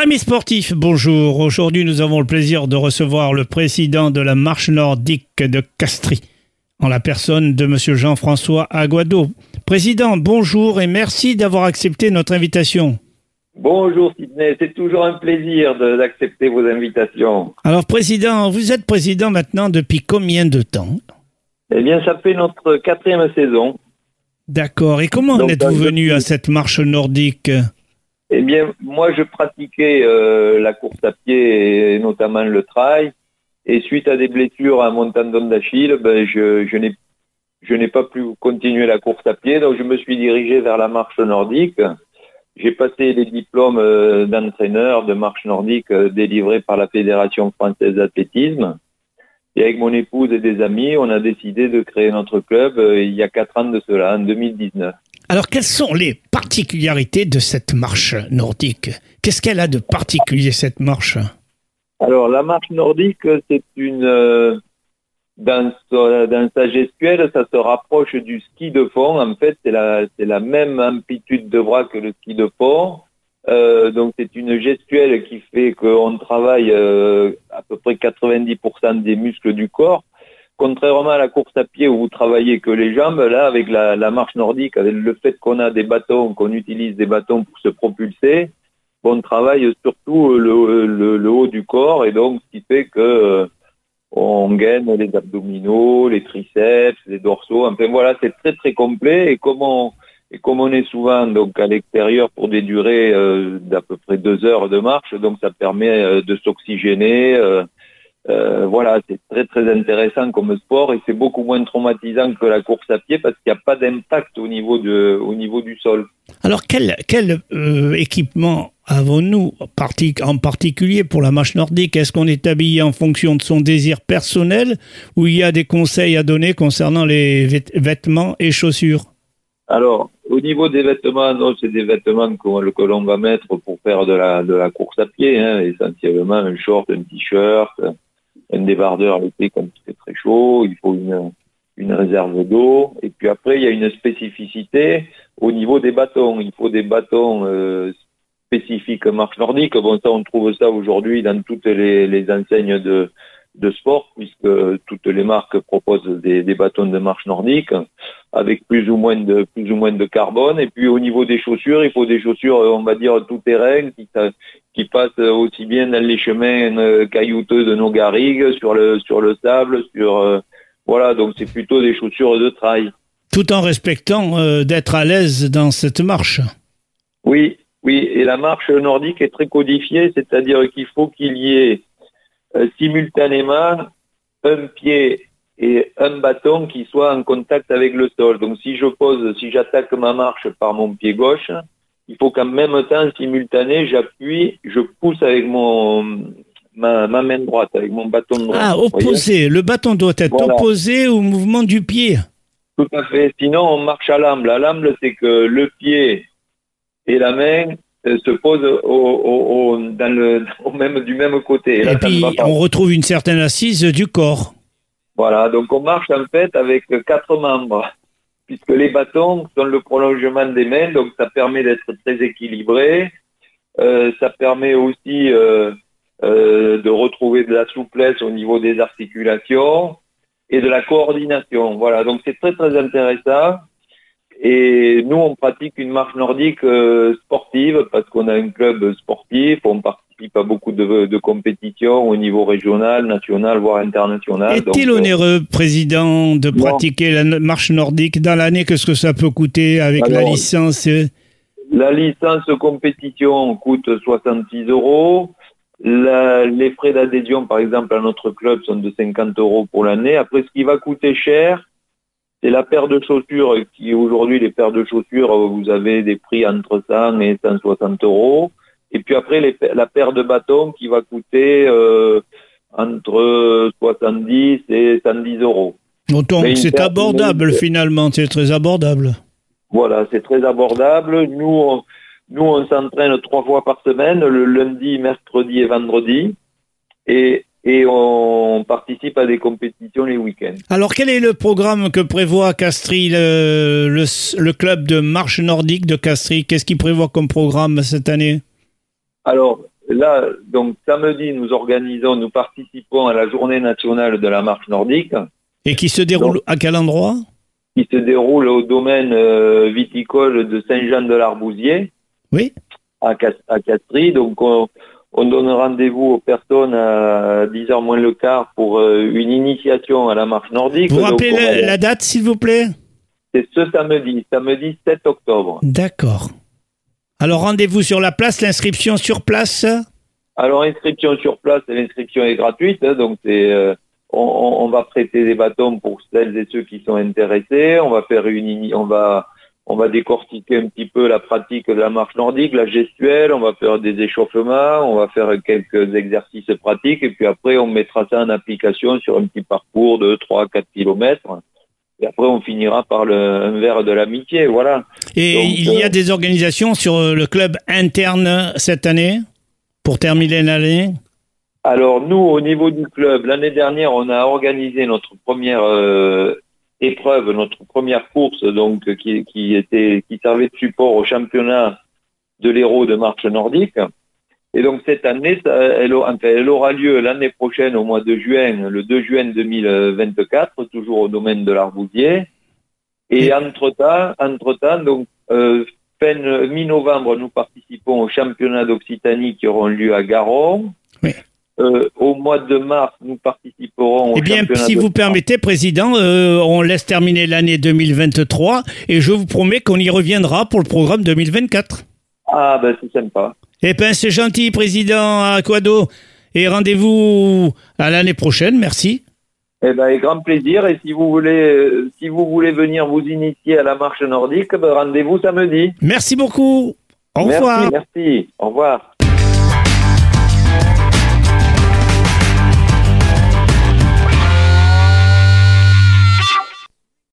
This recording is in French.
Amis sportifs, bonjour. Aujourd'hui, nous avons le plaisir de recevoir le président de la marche nordique de Castries, en la personne de Monsieur Jean-François Aguado. Président, bonjour et merci d'avoir accepté notre invitation. Bonjour Sidney, c'est toujours un plaisir d'accepter vos invitations. Alors, président, vous êtes président maintenant depuis combien de temps? Eh bien, ça fait notre quatrième saison. D'accord. Et comment êtes-vous venu à cette marche nordique? Eh bien, moi, je pratiquais euh, la course à pied et notamment le trail. Et suite à des blessures à mon tendon d'Achille, ben, je, n'ai pas pu continuer la course à pied, donc je me suis dirigé vers la marche nordique. J'ai passé les diplômes euh, d'entraîneur de marche nordique euh, délivrés par la Fédération française d'athlétisme. Et avec mon épouse et des amis, on a décidé de créer notre club il y a quatre ans de cela, en 2019. Alors, quelles sont les particularités de cette marche nordique? Qu'est-ce qu'elle a de particulier, cette marche? Alors, la marche nordique, c'est une... euh, dans, sa- gestuelle, ça se rapproche du ski de fond. En fait, c'est la, c'est la même amplitude de bras que le ski de fond. Euh, donc, c'est une gestuelle qui fait qu'on travaille euh, à peu près 90% des muscles du corps. Contrairement à la course à pied où vous travaillez que les jambes, là, avec la, marche nordique, avec le fait qu'on a des bâtons, qu'on utilise des bâtons pour se propulser, on travaille surtout le, le, le haut du corps et donc ce qui fait que euh, on gagne les abdominaux, les triceps, les dorsaux. Enfin voilà, c'est très très complet et comme on et comme on est souvent donc à l'extérieur pour des durées euh, d'à peu près deux heures de marche, donc ça permet euh, de s'oxygéner. Euh, voilà, c'est très très intéressant comme sport et c'est beaucoup moins traumatisant que la course à pied parce qu'il n'y a pas d'impact au niveau de au niveau du sol. Alors, quel, quel euh, équipement avons-nous en particulier pour la marche nordique? Est-ce qu'on est habillé en fonction de son désir personnel ou il y a des conseils à donner concernant les vêt- vêtements et chaussures? Alors, au niveau des vêtements, non, c'est des vêtements que, que l'on va mettre pour faire de la, de la course à pied, hein, essentiellement un short, un t-shirt, un débardeur l'été quand il fait très chaud, il faut une, une réserve d'eau, et puis après, il y a une spécificité au niveau des bâtons. Il faut des bâtons euh, spécifiques marche nordique. Bon, ça, on trouve ça aujourd'hui dans toutes les, les enseignes de, de sport, puisque toutes les marques proposent des, des bâtons de marche nordique avec plus ou moins de plus ou moins de carbone. Et puis au niveau des chaussures, il faut des chaussures, on va dire tout terrain, qui passent aussi bien dans les chemins euh, caillouteux de nos garrigues, sur le sur le sable, sur euh, voilà. Donc c'est plutôt des chaussures de trail. Tout en respectant euh, d'être à l'aise dans cette marche. Oui, oui. Et la marche nordique est très codifiée, c'est-à-dire qu'il faut qu'il y ait euh, simultanément un pied et un bâton qui soit en contact avec le sol. Donc si je pose, si j'attaque ma marche par mon pied gauche, il faut qu'en même temps, simultané, j'appuie, je pousse avec mon ma, ma main droite, avec mon bâton droit. Ah, opposé. Le bâton doit être Voilà. opposé au mouvement du pied. Tout à fait. Sinon, on marche à l'amble. À l'amble, c'est que le pied et la main euh, se posent au, au, au- dans le, au même, du même côté. Et, là, puis, on retrouve une certaine assise du corps. Voilà, donc on marche en fait avec quatre membres, puisque les bâtons sont le prolongement des mains, donc ça permet d'être très équilibré. Euh, ça permet aussi euh, euh, de retrouver de la souplesse au niveau des articulations et de la coordination. Voilà, donc c'est très très intéressant. Et nous, on pratique une marche nordique sportive parce qu'on a un club sportif, on participe à beaucoup de, de compétitions au niveau régional, national, voire international. Est-il euh, onéreux, président, de pratiquer la marche nordique dans l'année? Qu'est-ce que ça peut coûter avec la licence? La licence compétition coûte 66 euros. La- les frais d'adhésion, par exemple, à notre club sont de 50 euros pour l'année. Après, ce qui va coûter cher, c'est la paire de chaussures qui, aujourd'hui, les paires de chaussures, vous avez des prix entre 100 et 160 euros. Et puis après, les la paire de bâtons qui va coûter euh, entre 70 et 110 euros. Donc, c'est abordable finalement, c'est très abordable. Voilà, c'est très abordable. Nous, on, nous, on s'entraîne trois fois par semaine, le lundi, mercredi et vendredi. Et, et on participe à des compétitions les week-ends. Alors, quel est le programme que prévoit Castries, le, le- le club de marche nordique de Castries? Qu'est-ce qu'il prévoit comme programme cette année? Alors, là, donc samedi, nous organisons, nous participons à la journée nationale de la marche nordique. Et qui se déroule à quel endroit? Qui se déroule au domaine euh, viticole de Saint-Jean-de-l'Arbousier. Oui. À, à Castries. Donc, on, on donne rendez-vous aux personnes à 10h moins le quart pour euh, une initiation à la marche nordique. Vous rappelez la, la, date, s'il vous plaît? C'est ce samedi, samedi 7 octobre. D'accord. Alors rendez-vous sur la place, l'inscription sur place Alors inscription sur place, l'inscription est gratuite, hein, donc c'est euh, on, on, va prêter des bâtons pour celles et ceux qui sont intéressés. On va faire une, on va on va décortiquer un petit peu la pratique de la marche nordique, la gestuelle, on va faire des échauffements, on va faire quelques exercices pratiques et puis après on mettra ça en application sur un petit parcours de 3-4 kilomètres. Et après on finira par le, un verre de l'amitié, voilà. Et Donc, il y a euh, des organisations sur le club interne cette année pour terminer l'année? Alors nous, au niveau du club, l'année dernière, on a organisé notre première euh, épreuve, notre première course, donc qui, qui était qui servait de support au championnat de l'héros de marche nordique. Et donc cette année, ça, elle, enfin, elle aura lieu l'année prochaine au mois de juin, le 2 juin 2024, toujours au domaine de l'Arbousier. Et entre-temps, donc euh, fin mi-novembre, nous participons au championnat d'Occitanie qui auront lieu à Garon. Oui. Euh, au mois de mars, nous participerons au Eh bien, si vous permettez, Président, euh, on laisse terminer l'année 2023 et je vous promets qu'on y reviendra pour le programme 2024. Ah, ben c'est sympa. Eh bien, c'est gentil, Président Aquado. Et rendez-vous à l'année prochaine. Merci. Eh ben, avec grand plaisir. Et si vous voulez, euh, si vous voulez venir vous initier à la marche nordique, ben, rendez-vous samedi. Merci beaucoup. Au merci, revoir. Merci. Au revoir.